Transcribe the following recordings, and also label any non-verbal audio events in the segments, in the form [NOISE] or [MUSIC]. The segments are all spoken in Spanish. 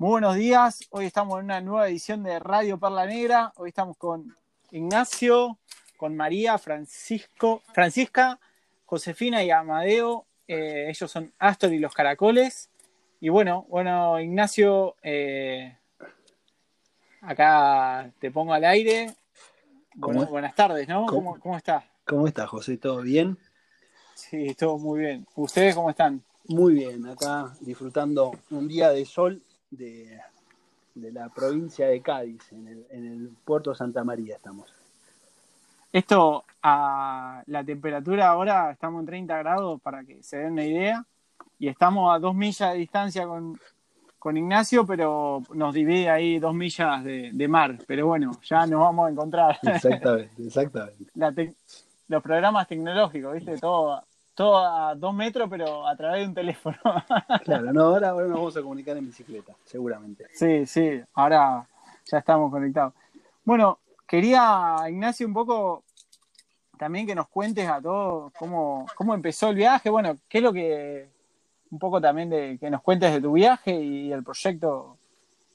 Muy buenos días. Hoy estamos en una nueva edición de Radio Perla Negra. Hoy estamos con Ignacio, con María, Francisco, Francisca, Josefina y Amadeo. Eh, ellos son Astor y los Caracoles. Y bueno, bueno, Ignacio, eh, acá te pongo al aire. Buenas tardes, ¿no? ¿Cómo? ¿Cómo, cómo estás? ¿Cómo estás, José? ¿Todo bien? Sí, todo muy bien. ¿Ustedes cómo están? Muy bien, acá disfrutando un día de sol de, de la provincia de Cádiz, en el, en el puerto Santa María estamos. Esto, a la temperatura ahora estamos en 30 grados para que se den una idea. Y estamos a dos millas de distancia con, con Ignacio, pero nos divide ahí dos millas de, de mar. Pero bueno, ya nos vamos a encontrar. Exactamente, exactamente. [LAUGHS] La los programas tecnológicos, ¿viste? Todo, todo a dos metros, pero a través de un teléfono. [LAUGHS] Claro, no, ahora, ahora nos vamos a comunicar en bicicleta, seguramente. Sí, sí, ahora ya estamos conectados. Bueno, quería, Ignacio, un poco también que nos cuentes a todos cómo, cómo empezó el viaje, bueno, qué es lo que, un poco también de que nos cuentes de tu viaje y el proyecto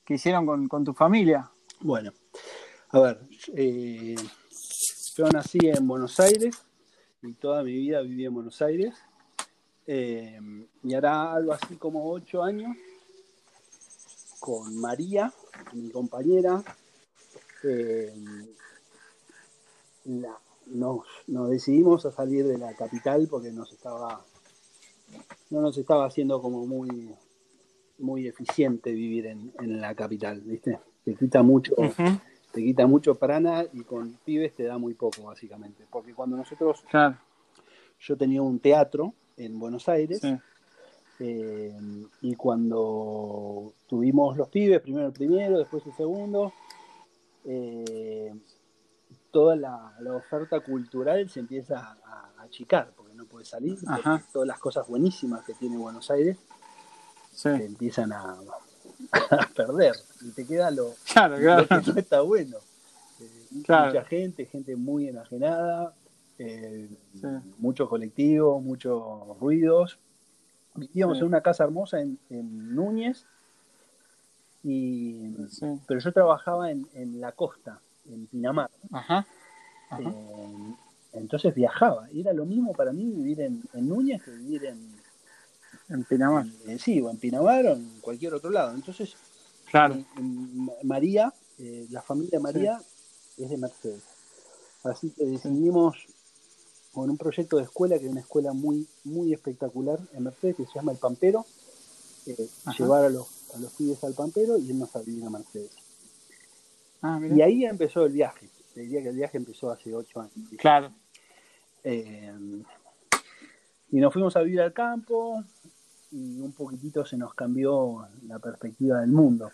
que hicieron con, con tu familia. Bueno, a ver, eh, yo nací en Buenos Aires y toda mi vida viví en Buenos Aires. Eh, y hará algo así como ocho años con María, mi compañera. eh, nos decidimos a salir de la capital porque nos estaba no nos estaba haciendo como muy muy eficiente vivir en, en la capital, ¿viste? Te quita mucho, te quita mucho prana y con pibes te da muy poco, básicamente. Porque cuando nosotros, Claro, yo tenía un teatro en Buenos Aires, sí. eh, y cuando tuvimos los pibes, primero el primero, después el segundo, eh, toda la, la oferta cultural se empieza a, a achicar, porque no puedes salir, todas las cosas buenísimas que tiene Buenos Aires sí. te empiezan a, [LAUGHS] a perder, y te queda lo, Claro, lo claro. que no está bueno. Eh, Claro. Mucha gente, gente muy enajenada, eh, Sí. muchos colectivos, muchos ruidos. Vivíamos Sí. en una casa hermosa en, en Núñez, y, Sí. pero yo trabajaba en, en la costa, en Pinamar. Ajá. Ajá. Eh, entonces viajaba. Y era lo mismo para mí vivir en, en Núñez que vivir en, En Pinamar. en- sí, o en Pinamar o en cualquier otro lado. Entonces Claro. M- María, eh, la familia María es de Mercedes. Así que decidimos con un proyecto de escuela, que es una escuela muy, muy espectacular en Mercedes, que se llama El Pampero, eh, llevar a los, a los pibes al Pampero y irnos a vivir a Mercedes. Ah. Y ahí empezó el viaje. Te diría que el viaje empezó hace ocho años. Claro. Eh, y nos fuimos a vivir al campo y un poquitito se nos cambió la perspectiva del mundo.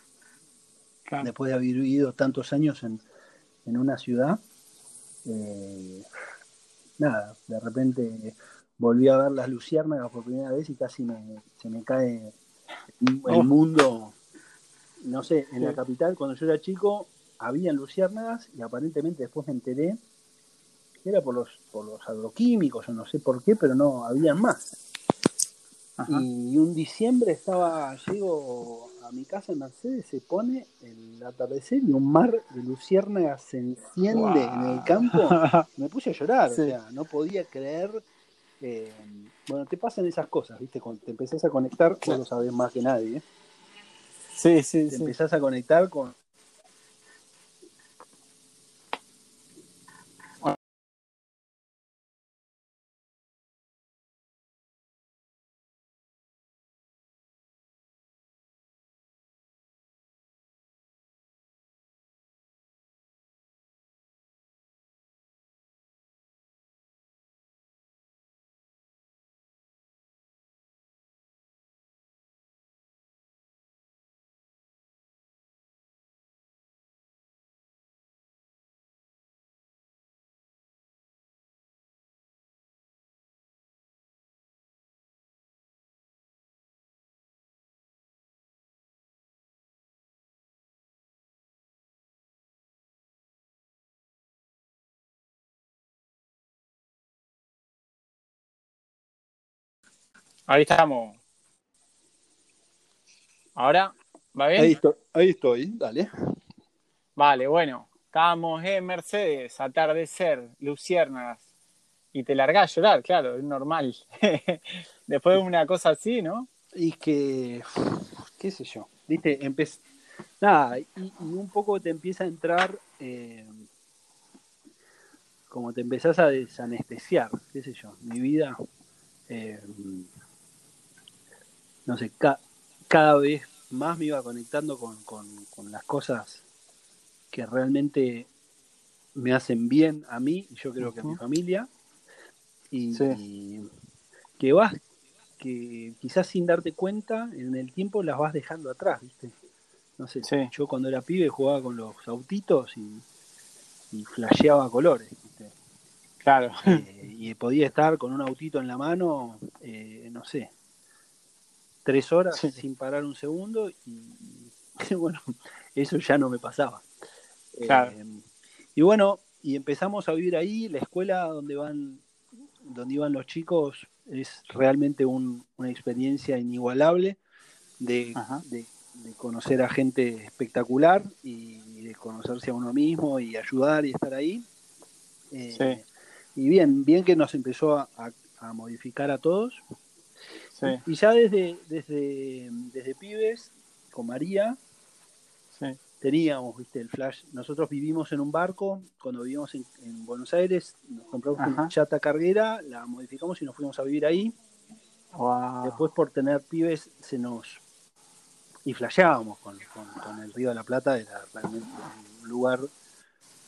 Claro. después de haber vivido tantos años en, en una ciudad, eh, nada, de repente volví a ver las luciérnagas por primera vez y casi me, se me cae el Oh. mundo. No sé, en la capital, cuando yo era chico, habían luciérnagas y aparentemente después me enteré que era por los, por los agroquímicos, o no sé por qué, pero no, habían más. Ajá. Y un diciembre estaba, llego a mi casa en Mercedes, se pone el atardecer y un mar de luciérnagas se enciende en el campo. [LAUGHS] Me puse a llorar, Sí. o sea, no podía creer. eh, bueno, te pasan esas cosas, ¿viste? Cuando te empezás a conectar, vos Claro. lo sabés más que nadie, ¿eh? Sí, sí, Te sí. empezás a conectar con. Ahí estamos. Ahora, ¿Va bien? Ahí estoy, ahí estoy, dale. Vale, bueno. Estábamos en Mercedes, atardecer, luciérnagas. Y te largás a llorar, claro, es normal. [LAUGHS] Después de una cosa así, ¿no? Y que, qué sé yo, viste, empe- nada, y, y un poco te empieza a entrar, eh, como te empezás a desanestesiar, qué sé yo, mi vida, eh, no sé, ca- cada vez más me iba conectando con, con- con las cosas que realmente me hacen bien a mí y yo creo que a mi familia. Y, Sí. y que vas, que quizás sin darte cuenta, en el tiempo las vas dejando atrás, ¿viste? No sé, Sí. yo cuando era pibe jugaba con los autitos y, y flasheaba colores, ¿viste? Claro. Eh, y podía estar con un autito en la mano, eh, no sé, tres horas Sí. sin parar un segundo y, [LAUGHS] y bueno, eso ya no me pasaba. Eh, Claro. y bueno, y empezamos a vivir ahí, la escuela donde van, donde iban los chicos es realmente un- una experiencia inigualable de, Ajá. de- de conocer a gente espectacular y, de conocerse a uno mismo y ayudar y estar ahí. Eh, Sí. Y bien, bien que nos empezó a, a- a modificar a todos. Sí, Y ya desde, desde, desde pibes, con María, sí. teníamos, viste, el flash. Nosotros vivimos en un barco, cuando vivimos en, en Buenos Aires, nos compramos Ajá. una chata carguera, la modificamos y nos fuimos a vivir ahí. Wow. Después por tener pibes se nos... Y flasheábamos con, con- con el Río de la Plata, era realmente un lugar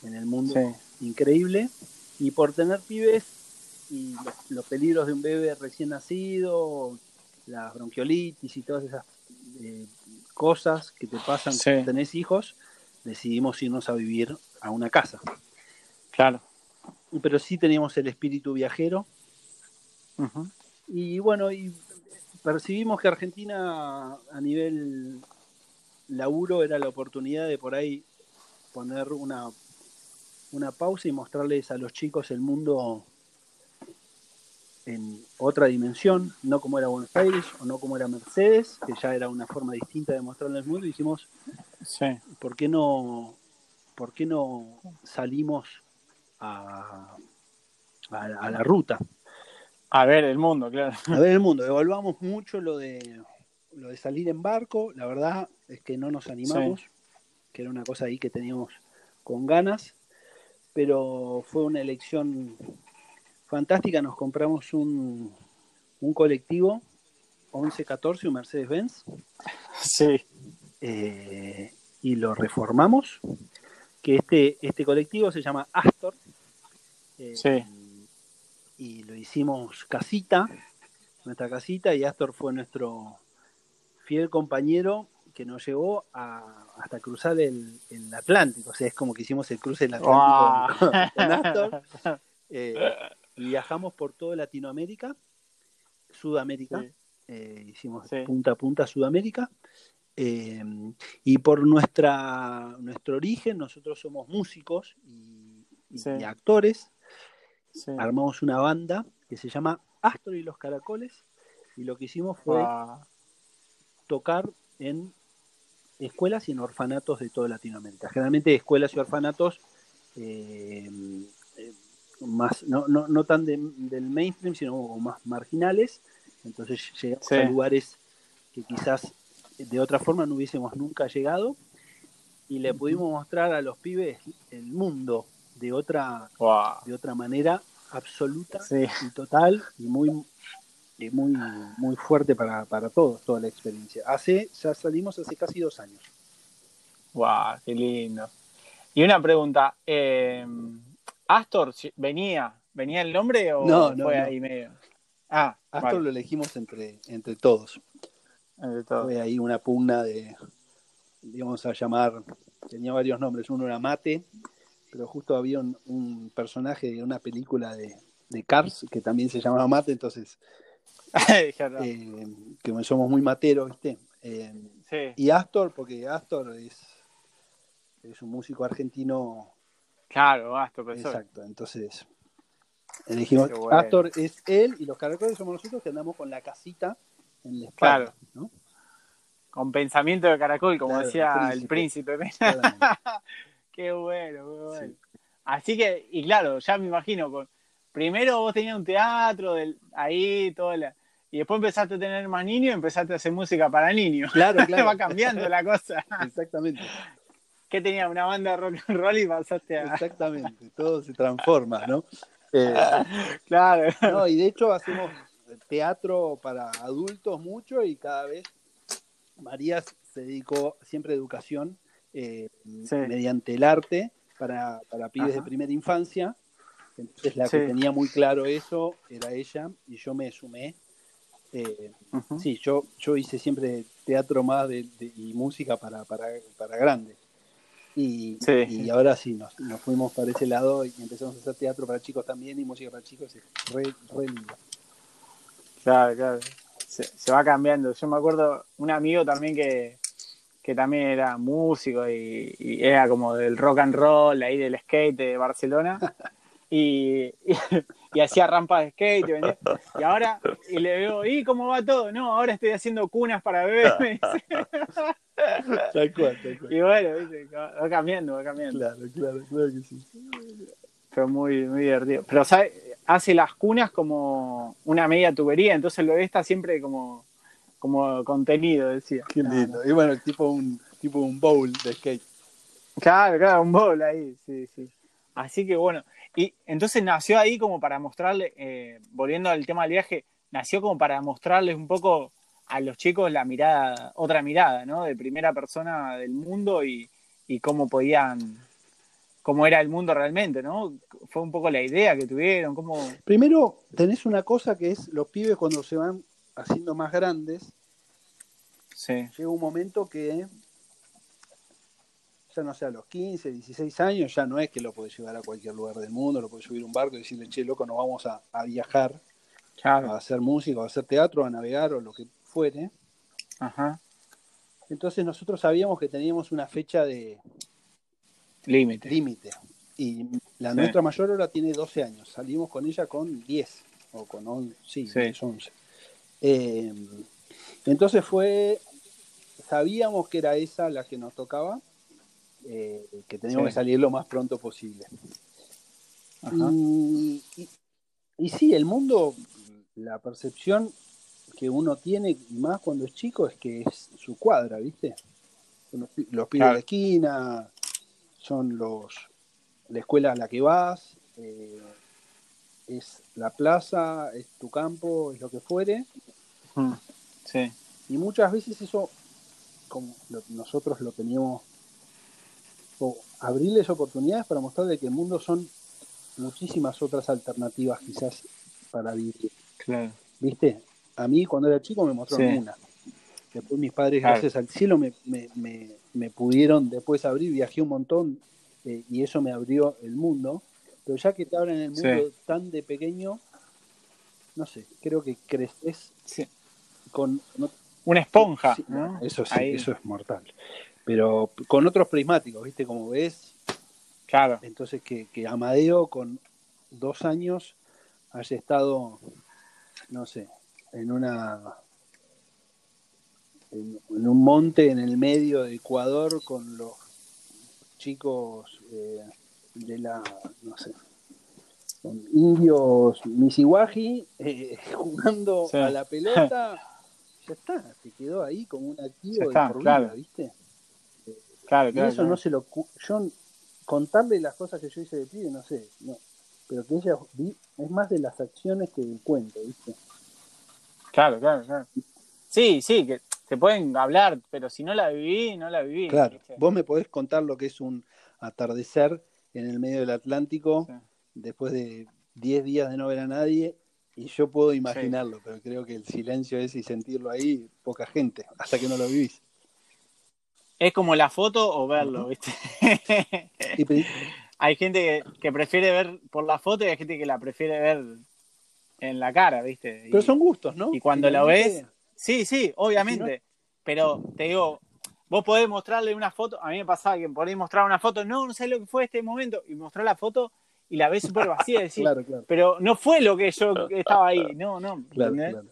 en el mundo Sí. increíble. Y por tener pibes y los, los peligros de un bebé recién nacido, la bronquiolitis y todas esas eh, cosas que te pasan Sí. cuando tenés hijos, decidimos irnos a vivir a una casa. Claro. Pero sí teníamos el espíritu viajero y bueno, y percibimos que Argentina a nivel laburo era la oportunidad de por ahí poner una, una pausa y mostrarles a los chicos el mundo en otra dimensión, no como era Buenos Aires o no como era Mercedes, que ya era una forma distinta de mostrarles el mundo, y dijimos, Sí. ¿por qué no, por qué no salimos a, a, a la ruta? A ver, el mundo, claro. A ver el mundo, evaluamos mucho lo de lo de salir en barco, la verdad es que no nos animamos, que era una cosa ahí que teníamos con ganas, pero fue una elección fantástica, nos compramos un, un colectivo 1114, un Mercedes-Benz, Sí. eh, y lo reformamos, que este, este colectivo se llama Astor, eh, Sí. y lo hicimos casita, nuestra casita, y Astor fue nuestro fiel compañero que nos llevó a- hasta cruzar el, el Atlántico, o sea, es como que hicimos el cruce del Atlántico con, con Astor, [LAUGHS] eh, y viajamos por toda Latinoamérica, Sudamérica, Sí. eh, hicimos Sí. punta a punta Sudamérica, eh, y por nuestra, nuestro origen, nosotros somos músicos y, y- Sí. y actores, armamos una banda que se llama Astor y los Caracoles, y lo que hicimos fue tocar en escuelas y en orfanatos de toda Latinoamérica. Generalmente escuelas y orfanatos eh, más, no, no, no tan de- del mainstream, sino como más marginales. Entonces llegamos Sí. a lugares que quizás de otra forma no hubiésemos nunca llegado y le pudimos mostrar a los pibes el mundo de otra, Wow. de otra manera absoluta Sí. y total y muy y muy muy fuerte para, para todos toda la experiencia hace ya salimos hace casi dos años Wow, qué lindo. Y una pregunta, eh, ¿Astor venía? ¿Venía el nombre o No, no, fue no. ahí medio? Ah, Astor vale, lo elegimos entre entre todos entre todo. fue ahí una pugna de íbamos a llamar tenía varios nombres uno era Mate pero justo había un, un personaje de una película de, de Cars que también se llamaba Mate entonces [LAUGHS] eh, que somos muy materos viste Eh, sí, y Astor porque Astor es es un músico argentino claro, Astor, profesor. Exacto, entonces elegimos bueno. Astor es él y los caracoles somos nosotros que andamos con la casita en la espalda, Claro. ¿no? con pensamiento de caracol, como Claro, decía el el príncipe. [LAUGHS] qué bueno, qué bueno. Sí. Así que, y claro, ya me imagino, con, primero vos tenías un teatro del, ahí, todo la, y después empezaste a tener más niños y empezaste a hacer música para niños. Claro, [LAUGHS] claro. Va cambiando la cosa. [LAUGHS] Exactamente, ¿Qué tenía? Una banda de rock and roll y pasaste a... exactamente. Todo se transforma, ¿no? Eh, [LAUGHS] Claro. no, y de hecho hacemos teatro para adultos mucho y cada vez María se dedicó siempre a educación eh, Sí. mediante el arte para, para pibes Ajá. de primera infancia. Entonces la Sí. que tenía muy claro eso era ella y yo me sumé. Eh. Sí, yo, yo hice siempre teatro más de, de- y música para, para, para grandes. Y, Sí. y ahora sí, nos, nos fuimos para ese lado y empezamos a hacer teatro para chicos también y música para chicos. Es re, re lindo. Claro, claro. Se, se va cambiando. Yo me acuerdo un amigo también que, que también era músico y, y era como del rock and roll, ahí del skate de Barcelona. [LAUGHS] Y, y, y hacía rampas de skate. y ahora, y le veo, ¿y cómo va todo? No, ahora estoy haciendo cunas para bebés. me dice. [LAUGHS] Tal cual, tal cual. Y bueno, va cambiando, va cambiando. Claro, claro, claro que sí. Pero muy, muy divertido. Pero, ¿sabes? Hace las cunas como una media tubería, entonces el bebé está siempre como, como contenido, decía. Qué lindo. Y bueno, tipo un, tipo un bowl de skate. Claro, claro, un bowl ahí, sí, sí. Así que bueno, y entonces nació ahí como para mostrarle, eh, volviendo al tema del viaje, nació como para mostrarles un poco a los chicos la mirada, otra mirada, ¿no? De primera persona del mundo y, y cómo podían, cómo era el mundo realmente, ¿no? Fue un poco la idea que tuvieron, cómo... Primero, tenés una cosa que es los pibes cuando se van haciendo más grandes, Sí, llega un momento que ya no sé, a los 15, 16 años, ya no es que lo podés llevar a cualquier lugar del mundo, lo podés subir a un barco y decirle, che, loco, nos vamos a, a viajar, a hacer música, a hacer teatro, a navegar o lo que fuere. ajá, Entonces nosotros sabíamos que teníamos una fecha de límite. límite. Y la Sí. nuestra mayor ahora tiene 12 años. Salimos con ella con 10, o con 11, sí, Sí. 10, 11. Eh, entonces fue, sabíamos que era esa la que nos tocaba, eh, que teníamos Sí. que salir lo más pronto posible. Ajá. Y, y- y sí, el mundo, la percepción que uno tiene, y más cuando es chico, es que es su cuadra, ¿viste? Son los, los pibes Claro. de esquina, son los la escuela a la que vas, eh, es la plaza, es tu campo, es lo que fuere. Mm, Sí, Y muchas veces eso, como lo- nosotros lo teníamos, o abrirles oportunidades para mostrarle que el mundo son muchísimas otras alternativas quizás para vivir. claro. ¿Viste? A mí cuando era chico me mostraron Sí. una. Después mis padres, Claro. gracias al cielo, me, me, me, me pudieron después abrir, viajé un montón eh, y eso me abrió el mundo. Pero ya que te abren el mundo Sí. tan de pequeño, no sé, creo que creces Sí. con... no- Una esponja. Eso sí, Ahí. eso es mortal. Pero con otros prismáticos, ¿viste? Como ves, Claro, entonces que, que Amadeo con dos años haya estado, no sé, en una en, en un monte en el medio de Ecuador con los chicos eh, de la, no sé, con indios Misiwaji eh, [LAUGHS] jugando Sí. a la pelota, [LAUGHS] ya está, se quedó ahí como un activo de por vida, claro. ¿viste? Claro, Y claro. eso claro. no se lo. cu- Yo contarle las cosas que yo hice de pibe, no sé. No. Pero que ella vi, es más de las acciones que del cuento, ¿viste? Claro, claro, claro. Sí, sí, que se pueden hablar, pero si no la viví, no la viví. Claro. ¿viste? Vos me podés contar lo que es un atardecer en el medio del Atlántico Sí. después de 10 días de no ver a nadie. Y yo puedo imaginarlo, pero creo que el silencio ese y sentirlo ahí, poca gente, hasta que no lo vivís. Es como la foto o verlo. ¿viste? [LAUGHS] Hay gente que, que prefiere ver por la foto y hay gente que la prefiere ver en la cara, ¿viste? Y- pero son gustos, ¿no? y cuando lo Finalmente, ves, Sí, sí, obviamente. Pero te digo, vos podés mostrarle una foto. A mí me pasaba que ahí mostrar una foto, no, no sé lo que fue este momento. Y mostrar la foto y la ves súper vacía. y decís, [LAUGHS] Claro, claro. pero no fue lo que yo [LAUGHS] estaba ahí. No, no. Claro.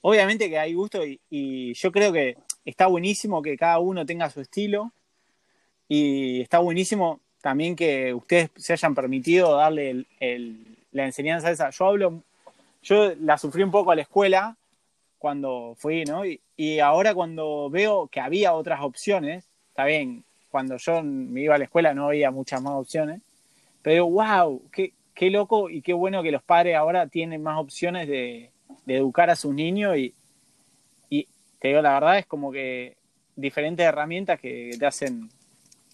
Obviamente que hay gusto y, y yo creo que está buenísimo que cada uno tenga su estilo y está buenísimo también que ustedes se hayan permitido darle la enseñanza esa. Yo hablo, yo la sufrí un poco a la escuela cuando fui, ¿no? Y, ahora cuando veo que había otras opciones, está bien, cuando yo me iba a la escuela no había muchas más opciones, pero wow, qué, qué loco y qué bueno que los padres ahora tienen más opciones de, educar a sus niños y, y te digo la verdad, es como que diferentes herramientas que te hacen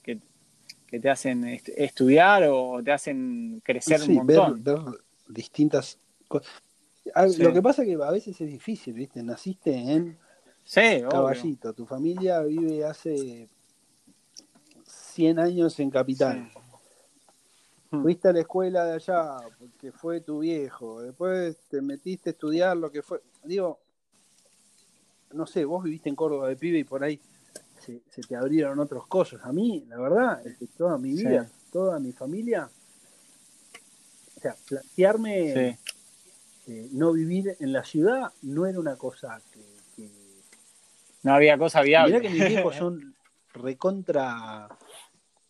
que te hacen estudiar o te hacen crecer un montón. Ver, distintas cosas. Lo que pasa es que a veces es difícil, ¿viste? Naciste en Caballito, tu familia vive hace 100 años en Capital. Hmm. Fuiste a la escuela de allá porque fue tu viejo, después te metiste a estudiar lo que fue. Digo, no sé, vos viviste en Córdoba de pibe y por ahí se, te abrieron otros cosas. A mí, la verdad, es que toda mi vida, toda mi familia, o sea, plantearme eh, no vivir en la ciudad no era una cosa que... no había cosa viable. Mirá que mis viejos [LAUGHS] son recontra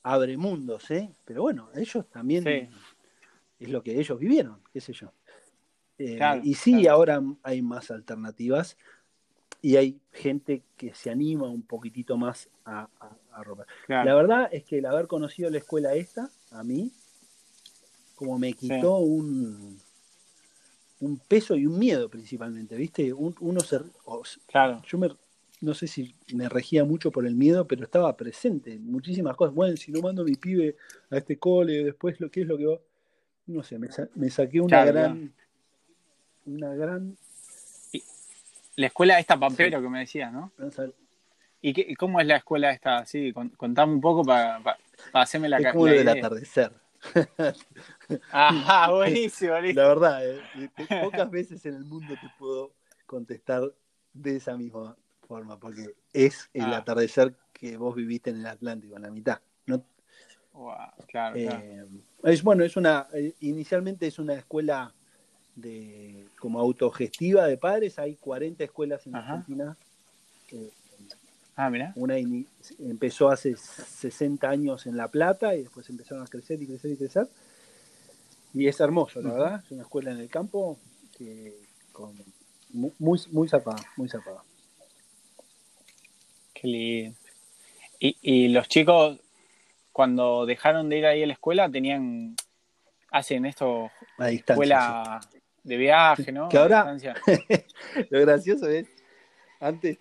abremundos, ¿eh? Pero bueno, ellos también es lo que ellos vivieron, qué sé yo. Eh, y sí, ahora hay más alternativas y hay gente que se anima un poquitito más a, a, robar. La verdad es que el haber conocido la escuela esta, a mí, como me quitó un, un peso y un miedo principalmente, ¿viste? uno se... claro. Yo me, no sé si me regía mucho por el miedo, pero estaba presente muchísimas cosas. Bueno, si no mando a mi pibe a este cole, después lo que es lo que va... No sé, me, me saqué una gran... Una gran la escuela esta Pampero que me decías, ¿no? ¿Y, qué, cómo es la escuela esta? Sí, contame un poco para hacerme la Es como del atardecer. [LAUGHS] Ajá, [LAUGHS] buenísimo, La verdad, eh, [LAUGHS] pocas veces en el mundo te puedo contestar de esa misma forma, porque es el ah. atardecer que vos viviste en el Atlántico, en la mitad. ¿no? claro, eh, Es, bueno, es una, eh, inicialmente es una escuela de como autogestiva de padres. Hay 40 escuelas en Argentina. ah, mira. Una empezó hace 60 años en La Plata y después empezaron a crecer y crecer y crecer. Y es hermoso, la verdad. Es una escuela en el campo que muy, muy zapada, muy zapada. Qué lindo. Y, y los chicos, cuando dejaron de ir ahí a la escuela, tenían hacen esto a escuela de viaje, ¿no? Que ahora, [LAUGHS] lo gracioso es, antes,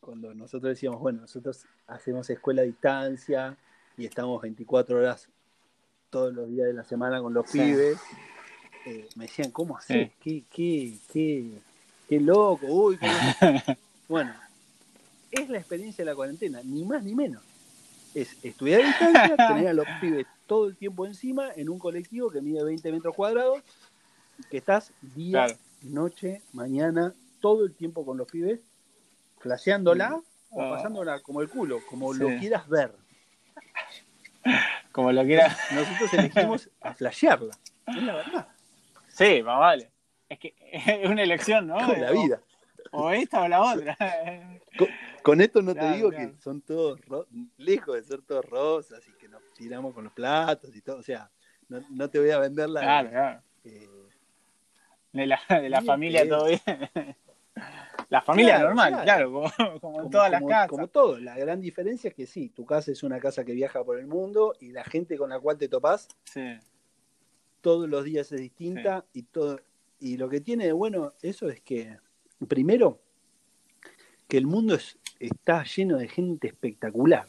cuando nosotros decíamos, bueno, nosotros hacemos escuela a distancia y estamos 24 horas todos los días de la semana con los pibes, eh, me decían, ¿cómo haces? ¿Qué, qué, qué, qué loco? Uy, [LAUGHS] bueno, es la experiencia de la cuarentena, ni más ni menos. Es estudiar a distancia, tener a los pibes todo el tiempo encima en un colectivo que mide 20 metros cuadrados que estás día, noche, mañana, todo el tiempo con los pibes, flasheándola o pasándola como el culo, como lo quieras ver. Como lo quieras. Nosotros elegimos a flashearla, es la verdad. Sí, más vale. Es que es una elección, ¿no? la vida. O, esta o la otra. Con, esto no te digo que son todos lejos de ser todos rosas y que nos tiramos con los platos y todo. O sea, no, te voy a vender la. Claro, eh, de la, de la familia todo bien. La familia normal, claro, como, en todas las casas. Como todo, la gran diferencia es que sí, tu casa es una casa que viaja por el mundo y la gente con la cual te topás todos los días es distinta y todo y lo que tiene de bueno eso es que primero que el mundo está lleno de gente espectacular.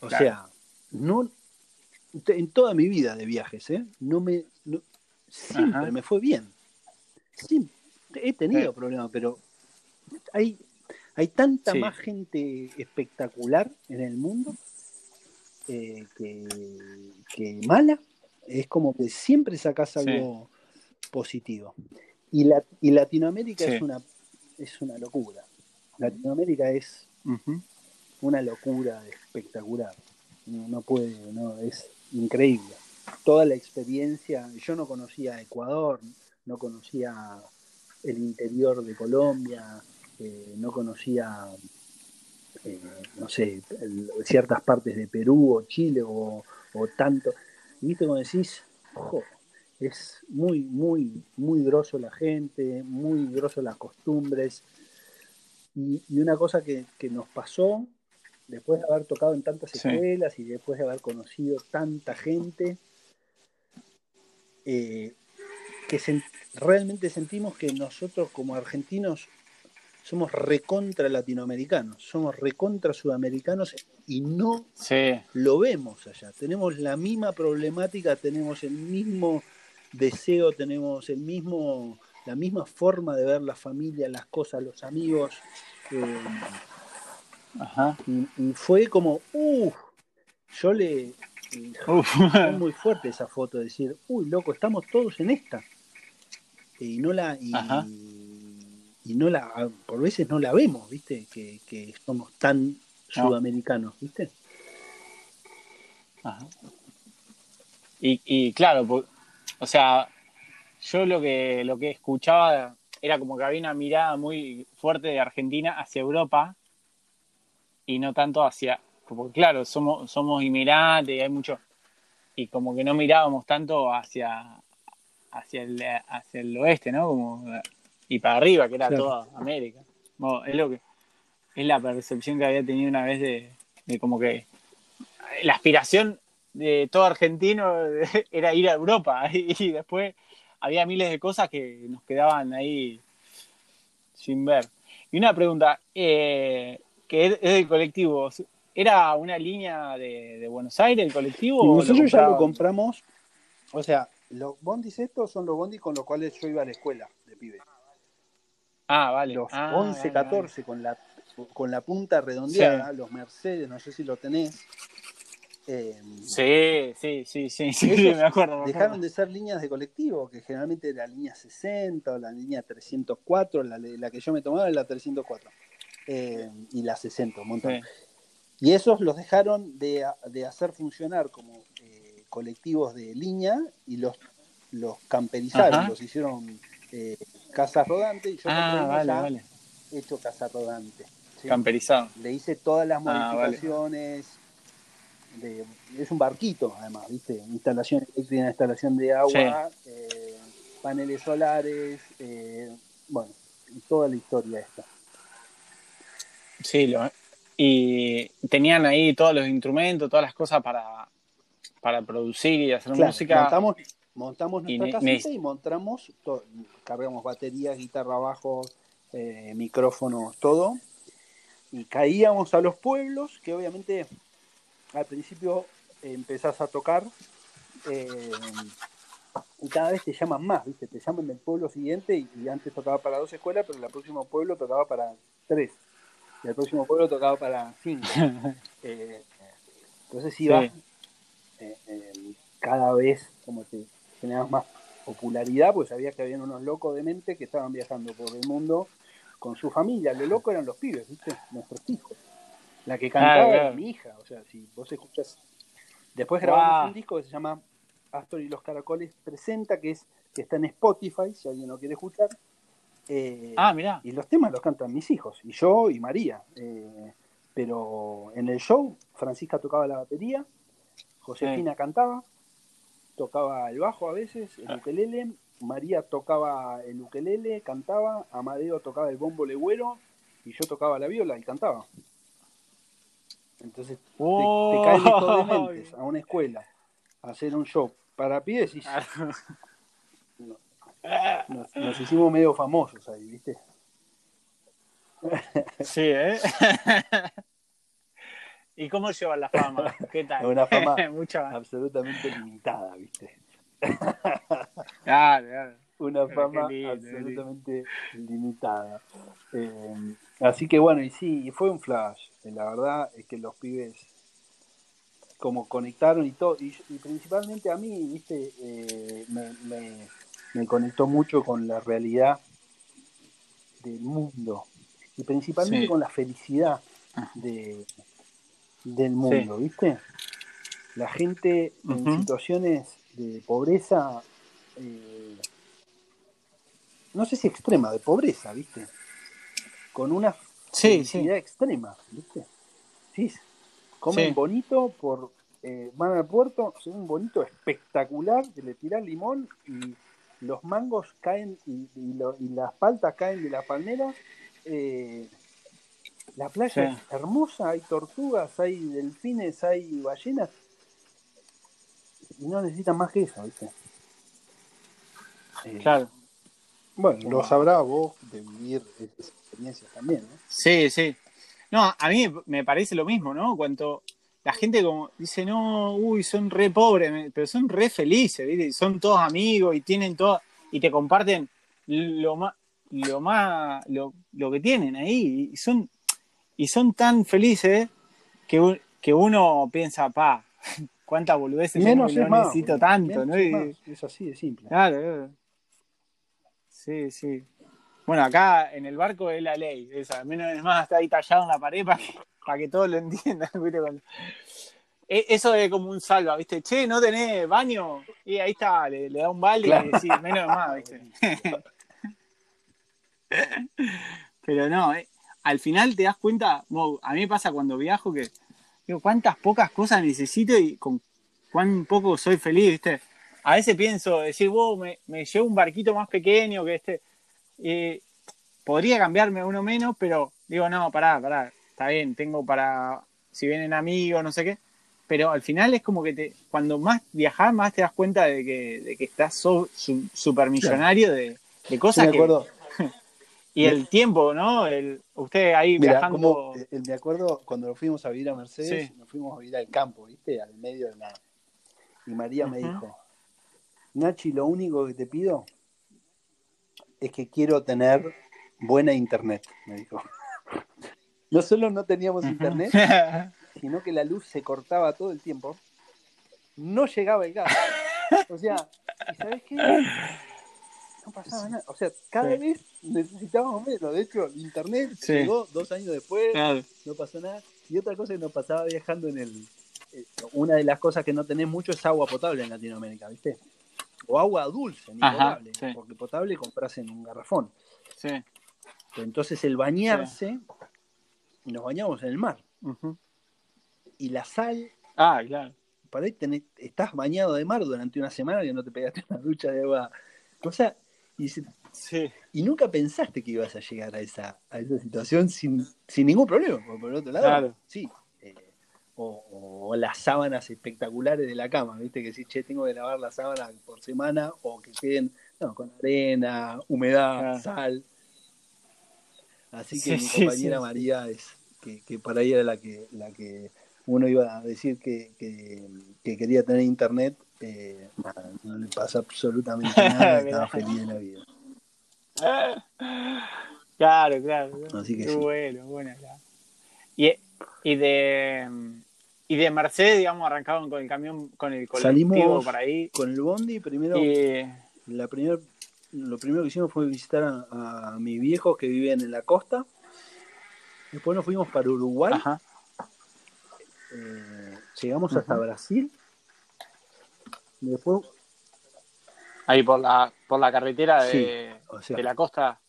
o sea, no en toda mi vida de viajes, ¿eh? no me siempre me fue bien. he tenido problemas, pero hay, hay tanta más gente espectacular en el mundo eh, que, mala. Es como que siempre sacas algo positivo. Y, la, y Latinoamérica es, una, es una locura. Latinoamérica es una locura espectacular. No, no puede, no, es increíble toda la experiencia. Yo no conocía Ecuador, no conocía el interior de Colombia, eh, no conocía, eh, no sé, ciertas partes de Perú o Chile o, tanto. Y viste como decís, ojo, es muy, muy, muy grosso la gente, muy grosso las costumbres. Y, una cosa que, nos pasó, después de haber tocado en tantas escuelas y después de haber conocido tanta gente, eh, que realmente sentimos que nosotros como argentinos somos recontra latinoamericanos, somos recontra sudamericanos y no lo vemos allá. Tenemos la misma problemática, tenemos el mismo deseo, tenemos el mismo, la misma forma de ver la familia, las cosas, los amigos. Eh, y, fue como, uff, yo le... Fue muy fuerte esa foto, decir, uy, loco, estamos todos en esta. Y no la... Y, y no la, por veces no la vemos, ¿viste? Que, somos tan sudamericanos, ¿viste? Y, y claro, o sea, yo lo que, lo que escuchaba era como que había una mirada muy fuerte de Argentina hacia Europa y no tanto hacia, porque claro, somos, somos inmigrantes y hay mucho, y como que no mirábamos tanto hacia, hacia, el, hacia el oeste, ¿no? Como y para arriba, que era toda América. es lo que es la percepción que había tenido una vez de, como que la aspiración de todo argentino [LAUGHS] era ir a Europa [LAUGHS] y, después había miles de cosas que nos quedaban ahí sin ver. Y una pregunta, eh, que es del colectivo, ¿era una línea de, Buenos Aires el colectivo? nosotros ya lo compramos, o sea, los bondis estos son los bondis con los cuales yo iba a la escuela de pibe. Ah, vale. Los 11, ah, 14 Con, la, con la punta redondeada, los Mercedes, no sé si lo tenés. Eh, sí, sí, sí, sí, [LAUGHS] sí, me acuerdo. dejaron de ser líneas de colectivo, que generalmente era la línea 60 o la línea 304, la, la que yo me tomaba era la 304. Eh, y la 60, un montón. Y esos los dejaron de, de hacer funcionar como eh, colectivos de línea y los, los camperizaron, los hicieron eh, casa rodante y yo ah, he hecho casa rodante. Camperizado. Le hice todas las ah, modificaciones. es un barquito, además, ¿viste? Instalación eléctrica, instalación de agua, eh, paneles solares, eh, bueno, toda la historia esta. Sí, lo, y tenían ahí todos los instrumentos, todas las cosas para, para producir y hacer música. Montamos nuestra casita y montamos, cargamos baterías, guitarra, bajo, eh, micrófonos, todo. Y caíamos a los pueblos, que obviamente al principio empezás a tocar eh, y cada vez te llaman más, ¿viste? Te llaman del pueblo siguiente y, antes tocaba para dos escuelas, pero el próximo pueblo tocaba para tres. Y el próximo pueblo tocaba para cinco. [LAUGHS] Eh, entonces iba cada vez como te generabas más popularidad, pues sabías que habían unos locos de mente que estaban viajando por el mundo con su familia. Lo loco eran los pibes, ¿viste? Nuestros hijos. La que cantaba era mi hija. O sea, si vos escuchas. Después grabamos un disco que se llama Astor y los Caracoles Presenta, que es que está en Spotify, si alguien lo quiere escuchar. Eh, ah, mira. Y los temas los cantan mis hijos, y yo y María. Eh, pero en el show, Francisca tocaba la batería, Josefina cantaba, tocaba el bajo a veces, el ah. ukelele, María tocaba el ukelele, cantaba, Amadeo tocaba el bombo legüero y yo tocaba la viola y cantaba. Entonces te, oh. caen estos dementes a una escuela a hacer un show para pies y [LAUGHS] nos, nos, hicimos medio famosos ahí, ¿viste? Sí, ¿eh? ¿Y cómo lleva la fama? ¿Qué tal? Una fama [LAUGHS] absolutamente limitada, ¿viste? Claro, Una fama absolutamente limitada. Eh, así que bueno, y sí, fue un flash. Eh, la verdad es que los pibes como conectaron y todo, y, principalmente a mí, viste, eh, me, conectó mucho con la realidad del mundo y principalmente con la felicidad de, del mundo, ¿viste? La gente en situaciones de pobreza, eh, no sé si extrema, de pobreza, ¿viste? con una Sí, felicidad extrema, ¿viste? Sí, comen bonito por eh, van al puerto, se un bonito espectacular, que le tiras limón y los mangos caen y, y lo- y las paltas caen de la palmera. eh, la playa Sí. es hermosa, hay tortugas, hay delfines, hay ballenas. Y no necesitan más que eso, ¿viste? Eh, Claro. Bueno, lo sabrás vos de vivir esas experiencias también, ¿no? Sí, sí. No, a mí me parece lo mismo, ¿no? Cuanto la gente como dice, no, uy, son re pobres, pero son re felices, ¿viste? Son todos amigos y tienen todo, y te comparten lo más, lo más, lo, lo que tienen ahí, y son, y son tan felices que, que uno piensa, pa, cuánta boludez Menos no más. necesito tanto, ¿no? es Y-. Es así de simple. Claro, claro. Sí, sí. Bueno, acá en el barco es la ley, esa. Menos es más, está ahí tallado en la pared para que, para que todos lo [LAUGHS] entiendan. ¿viste? E- Eso es como un salva, ¿viste? Che, ¿no tenés baño? Y ahí está, le, le da un balde Claro. y decís, menos más, ¿viste? [LAUGHS] Pero no, eh, al final te das cuenta, Mo, a mí me pasa cuando viajo que digo, cuántas pocas cosas necesito y con cuán poco soy feliz, ¿viste? A veces pienso, decir, wow, me, me llevo un barquito más pequeño que este. eh, podría cambiarme uno menos, pero digo, no, pará, pará, está bien, tengo para, si vienen amigos, no sé qué. Pero al final es como que te, cuando más viajas, más te das cuenta de que, de que estás so, su- super millonario de, de Sí, cosas que, acuerdo, [LAUGHS] y el tiempo, ¿no? El, usted ahí mira, viajando. como, me acuerdo cuando nos fuimos a vivir a Mercedes, Sí. nos fuimos a vivir al campo, ¿viste? Al medio de nada. Y María me dijo, Nachi, lo único que te pido es que quiero tener buena internet, me dijo. [LAUGHS] No solo no teníamos internet, [LAUGHS] sino que la luz se cortaba todo el tiempo. No llegaba el gas. [LAUGHS] O sea, ¿y sabes qué? No pasaba nada. O sea, cada Sí. vez necesitábamos menos. De hecho, el internet Sí. llegó dos años después, Claro. no pasó nada. Y otra cosa que nos pasaba viajando en el. eh, Una de las cosas que no tenés mucho es agua potable en Latinoamérica, ¿viste? O agua dulce, ni Ajá, potable. sí. Porque potable compras en un garrafón. Sí. Entonces el bañarse, nos bañamos en el mar. Y la sal Ah, claro. por ahí tenés- estás bañado de mar durante una semana que no te pegaste una ducha de agua. Cosa, y, se- Sí. y nunca pensaste que ibas a llegar a esa, a esa situación sin, sin ningún problema. Por el otro lado, Claro. sí. eh, o, o las sábanas espectaculares de la cama, ¿viste? Que si, che, tengo que lavar las sábanas por semana o que queden no, con arena, humedad, sal. Así Sí, que mi compañera sí. María es que, que por ahí era la que, la que uno iba a decir que, que- que quería tener internet, eh, nada, no le pasa absolutamente [LAUGHS] nada, estaba feliz de la vida. [LAUGHS] Claro, claro. Así que Qué sí. bueno, bueno. claro. Y, y de y de Mercedes, digamos, arrancaron con el camión, con el colectivo Salimos para ahí. con el bondi, primero, Y, la primer, lo primero que hicimos fue visitar a, a mis viejos que vivían en la costa. Después nos fuimos para Uruguay, ajá. eh, llegamos hasta. Brasil. Después, Ahí por la, por la carretera de, Sí, o sea, de la costa, Barra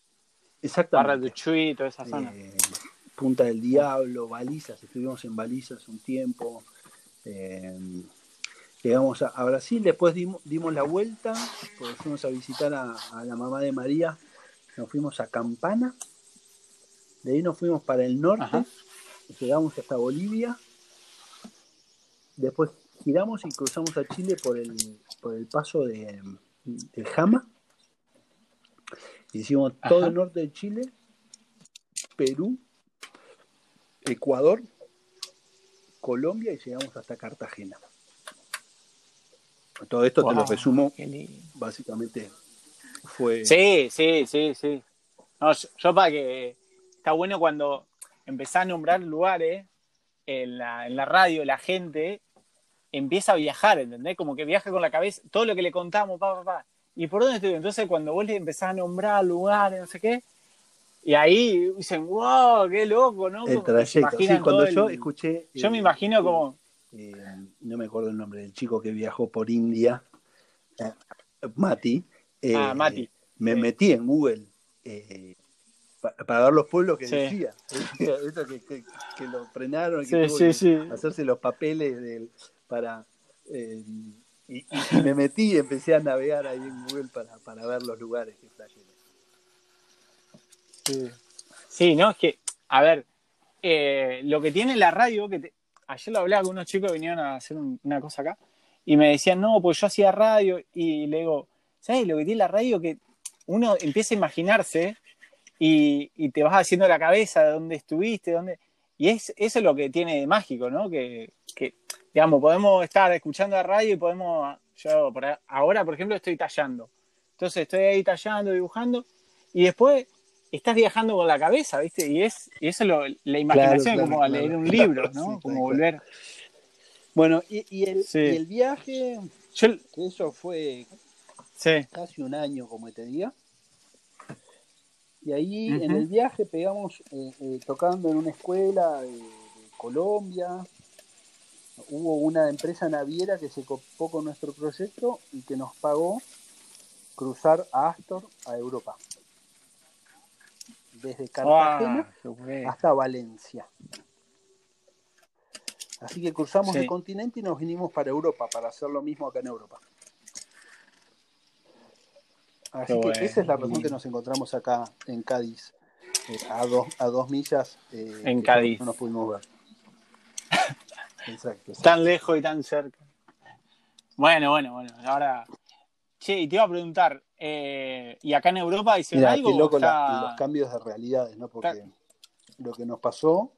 exactamente. de Chuy, toda esa zona. Eh, Punta del Diablo, Balizas, estuvimos en Balizas un tiempo. Eh, llegamos a, a Brasil, después dimos, dimos la vuelta, fuimos a visitar a, a la mamá de María, nos fuimos a Campana, de ahí nos fuimos para el norte, Ajá. llegamos hasta Bolivia, después giramos y cruzamos a Chile por el, por el paso de, de Jama, hicimos todo el norte de Chile, Perú, Ecuador, Colombia y llegamos hasta Cartagena. Todo esto te lo resumo, básicamente fue... Sí, sí, sí, sí. No, yo, yo para que está bueno cuando empezás a nombrar lugares en la, en la radio, la gente empieza a viajar, ¿entendés? Como que viaja con la cabeza, todo lo que le contamos, pa, pa, pa. ¿Y por dónde estoy? Entonces cuando vos le empezás a nombrar lugares, no sé qué, y ahí dicen, wow, qué loco, ¿no? el trayecto. Sí, cuando yo el- escuché... Yo me imagino como... eh, no me acuerdo el nombre del chico que viajó por India, eh, Mati. eh, Ah, Mati. Me metí en Google para ver los pueblos que Sí. decía. Esto que, que- que lo frenaron, que Sí, sí, que hacerse los papeles del, para. y, y me metí y empecé a navegar ahí en Google para, para ver los lugares que flasheé. Sí. Sí, no, es que, a ver, eh, lo que tiene la radio, que te- ayer lo hablaba con unos chicos que vinieron a hacer un- una cosa acá, y me decían, no, pues yo hacía radio, y le digo, ¿sabes lo que tiene la radio? Que uno empieza a imaginarse y, te vas haciendo la cabeza de dónde estuviste, dónde... Y es, eso es lo que tiene de mágico, ¿no? Que, digamos, podemos estar escuchando la radio y podemos, yo ahora, por ejemplo, estoy tallando. Entonces estoy ahí tallando, dibujando, y después estás viajando con la cabeza, ¿viste? Y es y eso es lo, la imaginación, claro, como a leer un libro, [LAUGHS] ¿no? Sí, como volver. Bueno, y, y el, Sí. y el viaje, Yo, que eso fue sí, casi un año, como te diga. Y ahí en el viaje pegamos eh, eh, tocando en una escuela de, de Colombia. Hubo una empresa naviera que se copó con nuestro proyecto y que nos pagó cruzar a Astor a Europa. Desde Cartagena Ah, bueno. hasta Valencia. Así que cruzamos Sí. el continente y nos vinimos para Europa, para hacer lo mismo acá en Europa. Así Qué que bueno. esa es la razón que nos encontramos acá en Cádiz, eh, a, dos, a dos millas. eh, En Cádiz. No nos pudimos ver. [LAUGHS] Exacto. exacto. Tan lejos y tan cerca. Bueno, bueno, bueno. Ahora. Che, y te iba a preguntar, eh, ¿y acá en Europa hicieron algo? qué loco o la- está- los cambios de realidades, ¿no? Porque lo que nos pasó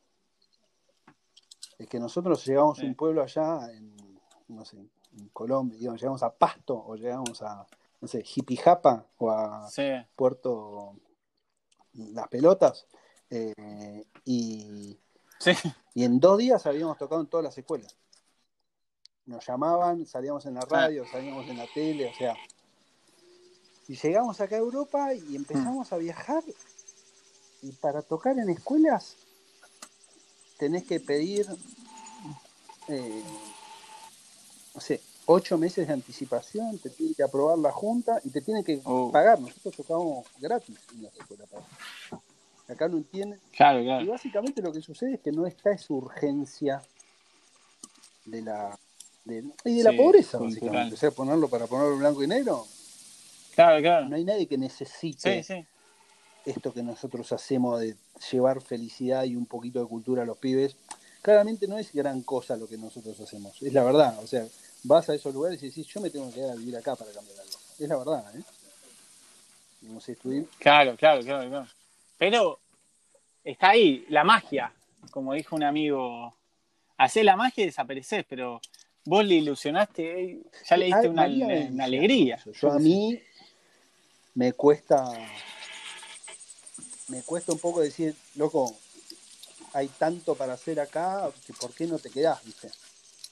es que nosotros llegamos a un pueblo allá en, no sé, en Colombia, digamos, llegamos a Pasto o llegamos a, no sé, Jipijapa o a Sí, Puerto Las Pelotas eh, y, sí. y en dos días habíamos tocado en todas las escuelas. Nos llamaban, salíamos en la radio, salíamos en la tele, o sea. Y llegamos acá a Europa y empezamos a viajar. Y para tocar en escuelas tenés que pedir, eh, no sé, ocho meses de anticipación, te tiene que aprobar la junta y te tiene que Oh. pagar. Nosotros tocábamos gratis en las escuelas. Acá no entienden. Claro, Y claro. básicamente lo que sucede es que no está esa urgencia de la de, y de la pobreza, cultural. básicamente. O sea, ponerlo para ponerlo blanco y negro. Claro, claro. No hay nadie que necesite Sí, sí. esto que nosotros hacemos de llevar felicidad y un poquito de cultura a los pibes. Claramente no es gran cosa lo que nosotros hacemos, es la verdad. O sea, vas a esos lugares y decís, yo me tengo que quedar a vivir acá para cambiar algo. Es la verdad, ¿eh? No sé, estuvimos. Claro, claro, claro, claro. Pero está ahí, la magia, como dijo un amigo. Hacés la magia y desapareces, pero vos le ilusionaste, eh, ya le diste Ah, una, una alegría. Yo a mí me cuesta me cuesta un poco decir, loco, hay tanto para hacer acá, que ¿por qué no te quedás, viste?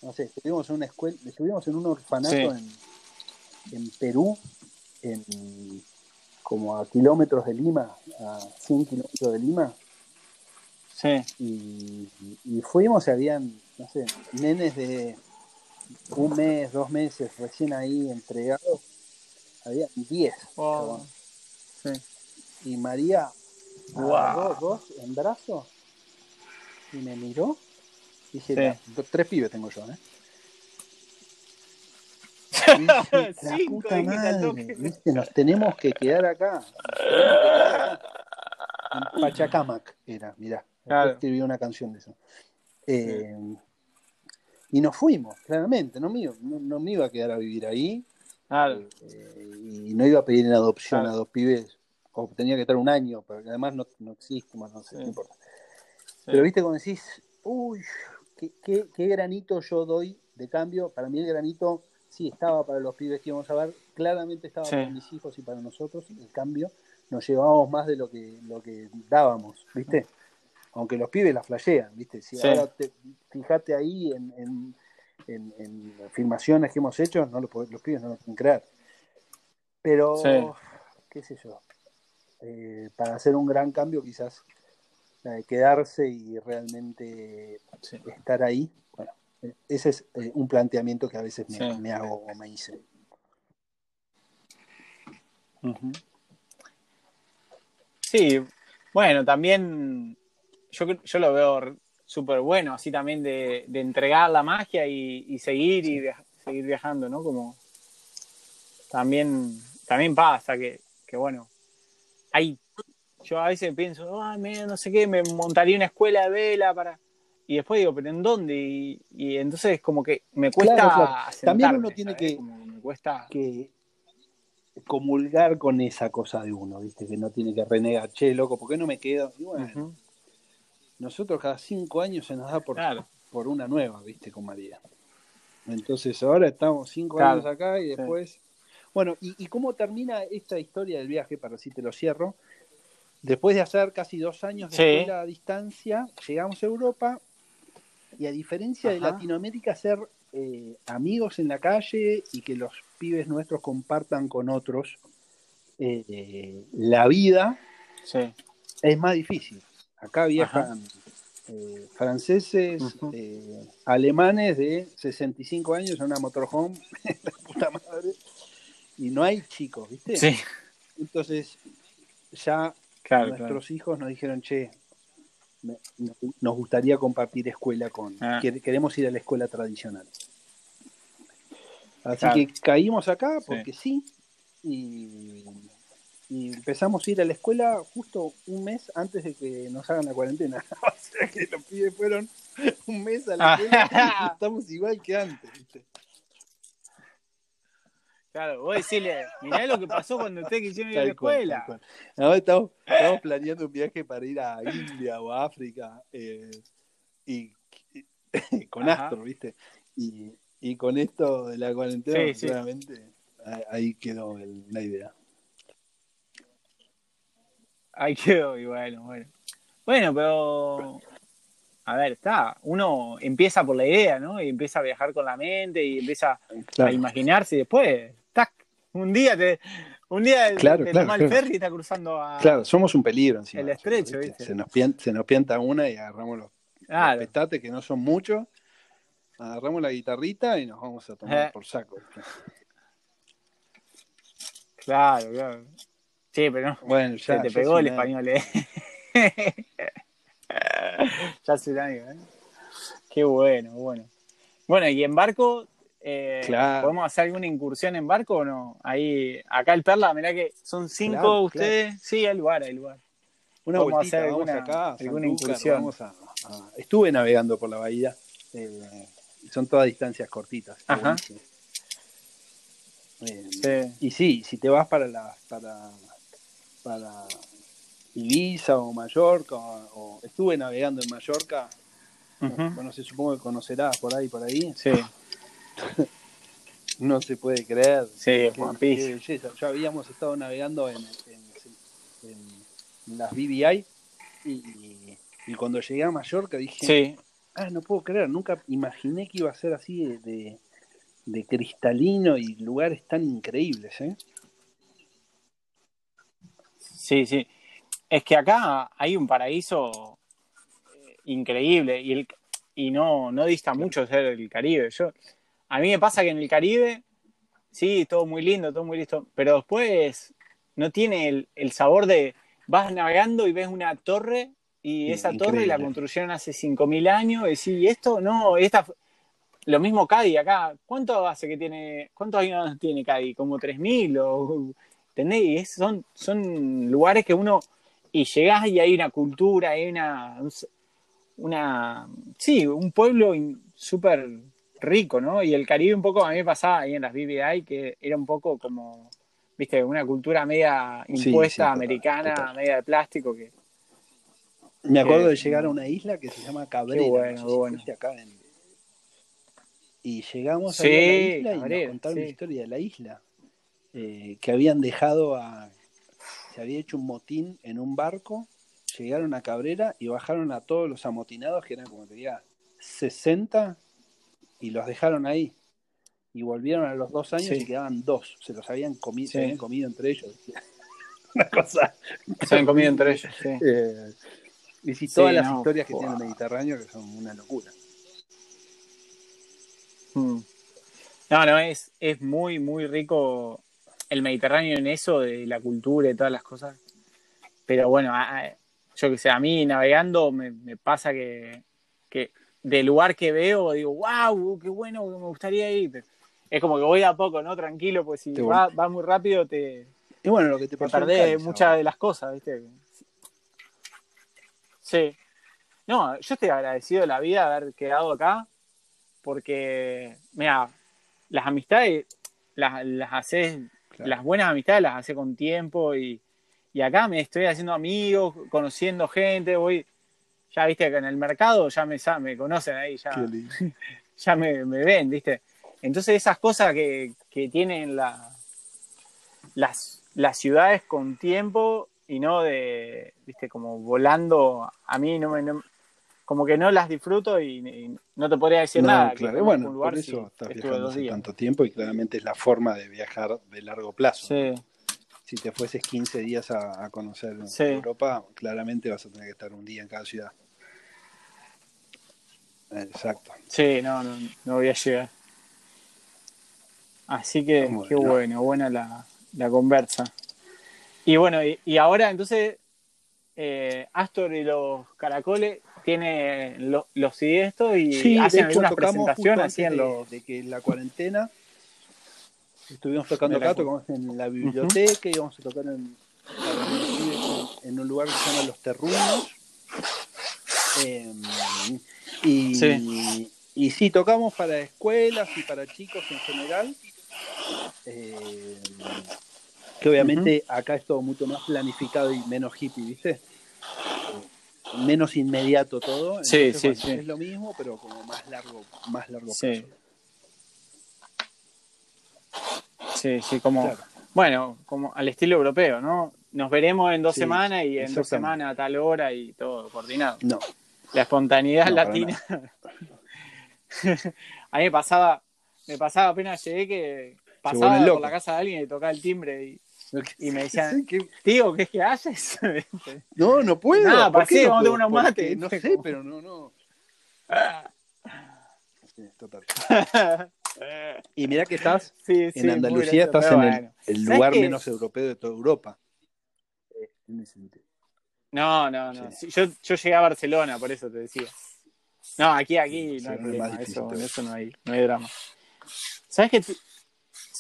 No sé, estuvimos en una escuela, estuvimos en un orfanato Sí. en, en Perú, en como a kilómetros de Lima, a 100 kilómetros de Lima, Sí, y, y fuimos y habían, no sé, nenes de un mes, dos meses recién ahí entregados, había 10. Oh, sí. Y María Wow. dos en brazos y me miró. Dije, Sí. "La- do- tres pibes tengo yo, ¿eh? [LAUGHS] Dije, la Cinco, puta madre. Nos tenemos que quedar acá. En Pachacamac era, mirá. Claro. Escribí una canción de eso. Eh, Y nos fuimos, claramente. No me, no me iba a quedar a vivir ahí. Claro. eh, y no iba a pedir en adopción Claro. a dos pibes. O tenía que estar un año, porque además no, no existe más, no sé, Sí. no importa. Sí. Pero viste como decís, uy, qué, qué- qué granito yo doy de cambio. Para mí el granito sí estaba para los pibes que íbamos a ver, claramente estaba Sí. para mis hijos y para nosotros. El cambio nos llevábamos más de lo que, lo que dábamos, ¿viste? Aunque los pibes la flashean, ¿viste? Si Sí. ahora te, fíjate ahí en, en, en- en que hemos hecho, no lo los pibes no lo pueden creer. Pero, Sí. qué sé yo, eh, para hacer un gran cambio quizás eh, quedarse y realmente Sí. estar ahí. Bueno, ese es eh, un planteamiento que a veces me, Sí. me hago o me hice. Sí, Bueno, también yo, yo lo veo súper bueno, así también de, de, entregar la magia y, y seguir y viaja, seguir viajando, ¿no? Como también, también pasa que, que bueno, hay, yo a veces pienso, oh, no sé qué, me montaría una escuela de vela para... Y después digo, ¿pero en dónde? Y, y entonces como que me cuesta... Claro, claro. También uno tiene ¿sabes? que, Como me cuesta... que comulgar con esa cosa de uno, ¿viste? Que no tiene que renegar, che, loco, ¿por qué no me quedo? Y bueno. Nosotros cada cinco años se nos da por, Claro. por una nueva, ¿viste? Con María. Entonces ahora estamos cinco Claro, años acá y después... Bueno, ¿y, ¿y cómo termina esta historia del viaje? Para así te lo cierro. Después de hacer casi dos años de Sí. escuela a distancia, llegamos a Europa y a diferencia de. Latinoamérica, ser eh, amigos en la calle y que los pibes nuestros compartan con otros eh, eh, la vida Sí. es más difícil. Acá viajan eh, franceses, eh, alemanes de 65 años en una motorhome, [LAUGHS] la puta madre, y no hay chicos, ¿viste? Sí, Entonces, ya claro, nuestros hijos nos dijeron, che, me- nos- gustaría compartir escuela con, Ah. quer- queremos ir a la escuela tradicional. Así Claro. que caímos acá porque sí, y, y empezamos a ir a la escuela justo un mes antes de que nos hagan la cuarentena. [LAUGHS] o sea que los pibes fueron un mes a la escuela y [LAUGHS] estamos igual que antes. ¿viste? Claro, vos decirle, mirá lo que pasó cuando ustedes quisieron ir a la cual, escuela. cual. Ahora estamos, estamos planeando un viaje para ir a India o a África eh, y, y- con Ajá. Astro, ¿viste? Y, y con esto de la cuarentena, Sí, ahí quedó el- la idea. Ahí quedó, y bueno, bueno. Bueno, pero. A ver, está. Uno empieza por la idea, ¿no? Y empieza a viajar con la mente y empieza a imaginarse y después, ¡tac! Un día te. Un día Claro, te claro, toma el ferry y está cruzando a. claro, somos un peligro encima. El estrecho, ¿viste? Se nos, pian- se nos pianta una y agarramos los, los petates, que no son muchos, agarramos la guitarrita y nos vamos a tomar Eh. por saco. Claro, claro. Sí, pero no. Bueno, ya, Se te ya pegó el español, ¿eh? [LAUGHS] ya hace un año, ¿eh? Qué bueno, bueno. Bueno, y en barco, eh, Claro. ¿podemos hacer alguna incursión en barco o no? Ahí, acá el Perla, mirá que son cinco Claro, ustedes. Sí, hay lugar, hay lugar. Una Vamos a vueltita, hacer vamos alguna- acá, a alguna incursión. vamos a- a- Estuve navegando por la bahía, eh, son todas distancias cortitas. Ajá. Eh, Sí. Y sí, si te vas para la, para, para Ibiza o Mallorca, o, o- estuve navegando en Mallorca, bueno, se supongo que conocerás por ahí, por ahí, Sí, [LAUGHS] no se puede creer. sí, Qué- belleza. Ya habíamos estado navegando en, en- en las BBI y, y cuando llegué a Mallorca dije, Sí, ah, no puedo creer, nunca imaginé que iba a ser así de, de- de cristalino y lugares tan increíbles. ¿eh? Sí, sí. Es que acá hay un paraíso eh, increíble y, el, y no, no dista mucho ser el Caribe. Yo, a mí me pasa que en el Caribe, sí, todo muy lindo, todo muy listo, pero después no tiene el, el sabor de vas navegando y ves una torre y Sí, esa torre la construyeron hace 5.000 años y ¿y esto? No, esta... fue-". Lo mismo Cádiz acá. ¿Cuánto hace que tiene, cuántos años tiene Cádiz? ¿Como 3.000? O, ¿Entendés? Y es- son, son lugares que uno... Y llegás y hay una cultura, hay una... una sí, un pueblo súper rico, ¿no? Y el Caribe un poco, a mí me pasaba ahí en las BBI, que era un poco como, viste, una cultura media impuesta, sí, total, americana, total. media de plástico, que Me acuerdo de llegar a una isla que se llama Cabrera. Qué bueno, no sé qué si bueno. acá en- Y llegamos Sí, a la isla y nos contaron la historia de la isla. Eh, que habían dejado a. Se había hecho un motín en un barco, llegaron a Cabrera y bajaron a todos los amotinados, que eran como te diga 60, y los dejaron ahí. Y volvieron a los dos años Sí. y quedaban dos. Se los habían comido, Sí. se habían comido entre ellos. [LAUGHS] Una cosa. se han comido entre ellos. Sí. Eh, y Sí, todas las no, historias que wow. tiene el Mediterráneo que son una locura. Mm. No, no, es, es muy, muy rico el Mediterráneo en eso, de la cultura y todas las cosas. Pero bueno, a- a- yo que sé, a mí navegando me, me pasa que, que del lugar que veo digo, wow, qué bueno, me gustaría ir. Es como que voy a poco, ¿no? Tranquilo, pues si va, va muy rápido te, Y bueno, lo que te te perdés muchas de las cosas, ¿viste? Sí. No, yo estoy agradecido de la vida de haber quedado acá, porque, mira, las amistades las, las haces, Claro. las buenas amistades las haces con tiempo y, y acá me estoy haciendo amigos, conociendo gente, voy, ya viste que en el mercado ya me, me conocen ahí, ya, [LAUGHS] ya me, me ven, ¿viste? Entonces esas cosas que, que tienen la, las, las ciudades con tiempo y no de, ¿viste? Como volando, a mí no me... no- como que no las disfruto y, y no te podría decir No, nada. claro, bueno, lugar por eso estás viajando hace días. tanto tiempo y claramente es la forma de viajar de largo plazo. Sí, Si te fueses 15 días a, a conocer Sí. Europa, claramente vas a tener que estar un día en cada ciudad. Exacto. sí, no, no, no voy a llegar. Así que Bueno. qué bueno, buena la, la conversa. Y bueno, y, y ahora entonces eh, Astor y los caracoles tienen lo- los CD estos y Sí, hacen de hecho antes así en de, los... de que la cuarentena estuvimos tocando acá, tocamos en la biblioteca, íbamos a tocar en, en un lugar que se llama Los Terruños. Eh, y, Sí. y sí, tocamos para escuelas y para chicos en general. Eh, que obviamente acá es todo mucho más planificado y menos hippie, ¿viste? Menos inmediato todo. Sí, Entonces, sí, bueno, sí. Es lo mismo, pero como más largo, más largo Sí. plazo. Sí, sí, como... Claro. Bueno, como al estilo europeo, ¿no? Nos veremos en dos Sí, semanas y en dos semanas a tal hora y todo coordinado. No, La espontaneidad No, latina. [LAUGHS] a mí me pasaba, me pasaba apenas llegué que pasaba por la casa de alguien y tocaba el timbre y, y me decían, que- tío, ¿qué es que haces? no, no puedo. Nada, ¿Por pasé, qué no vamos a unos mates. No sé, pero no, no. [LAUGHS] Total. Y mira que estás sí, sí, en Andalucía, estás pero en el, bueno. el ¿Sabes lugar menos europeo de toda Europa. Eh. No, no, no. Sí. Yo, yo llegué a Barcelona, por eso te decía. No, aquí, aquí Sí, no hay problema. Eso, no hay, no hay drama. ¿Sabes qué?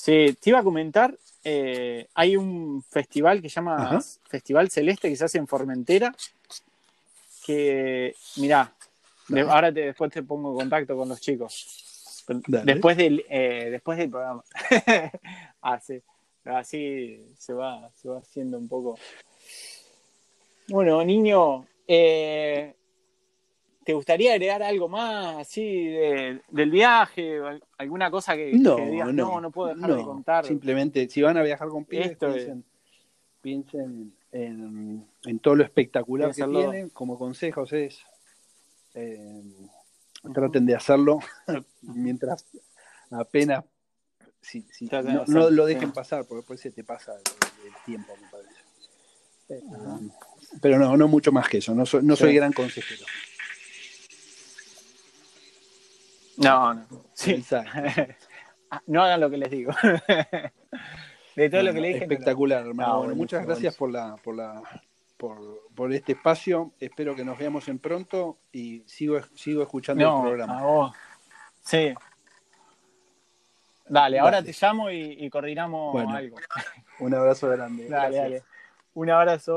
Te- Sí, te iba a comentar. eh, hay un festival que se llama Ajá. Festival Celeste que se hace en Formentera. Que, mirá, de- ahora te, después te pongo en contacto con los chicos. Dale. Después del, eh, después del programa. [LAUGHS] así, así se va, se va haciendo un poco. Bueno, niño, eh, ¿te gustaría agregar algo más así de- del viaje? ¿Alguna cosa que, No, que digas, no, no, no puedo dejar de contar? Simplemente, si van a viajar con pibes, piensen, piensen en, en todo lo espectacular que tienen. Como consejos es, eh, traten de hacerlo [LAUGHS] mientras apenas, si, si- no, lo dejen pasar, porque después se te pasa el, el tiempo, me parece. Eh, pero no, no mucho más que eso. No soy, no soy Sí. gran consejero. No, [LAUGHS] no. Sí. [LAUGHS] Ah, no hagan lo que les digo. [LAUGHS] de todo lo que le dije. no espectacular, hermano. No, Bueno, muchas gracias por la, por la, por, por este espacio. Espero que nos veamos en pronto y sigo, sigo escuchando No, el programa. a vos. Sí. Dale, ahora Dale. te llamo y, y coordinamos algo. Un abrazo grande. Dale, Gracias. dale. Un abrazo.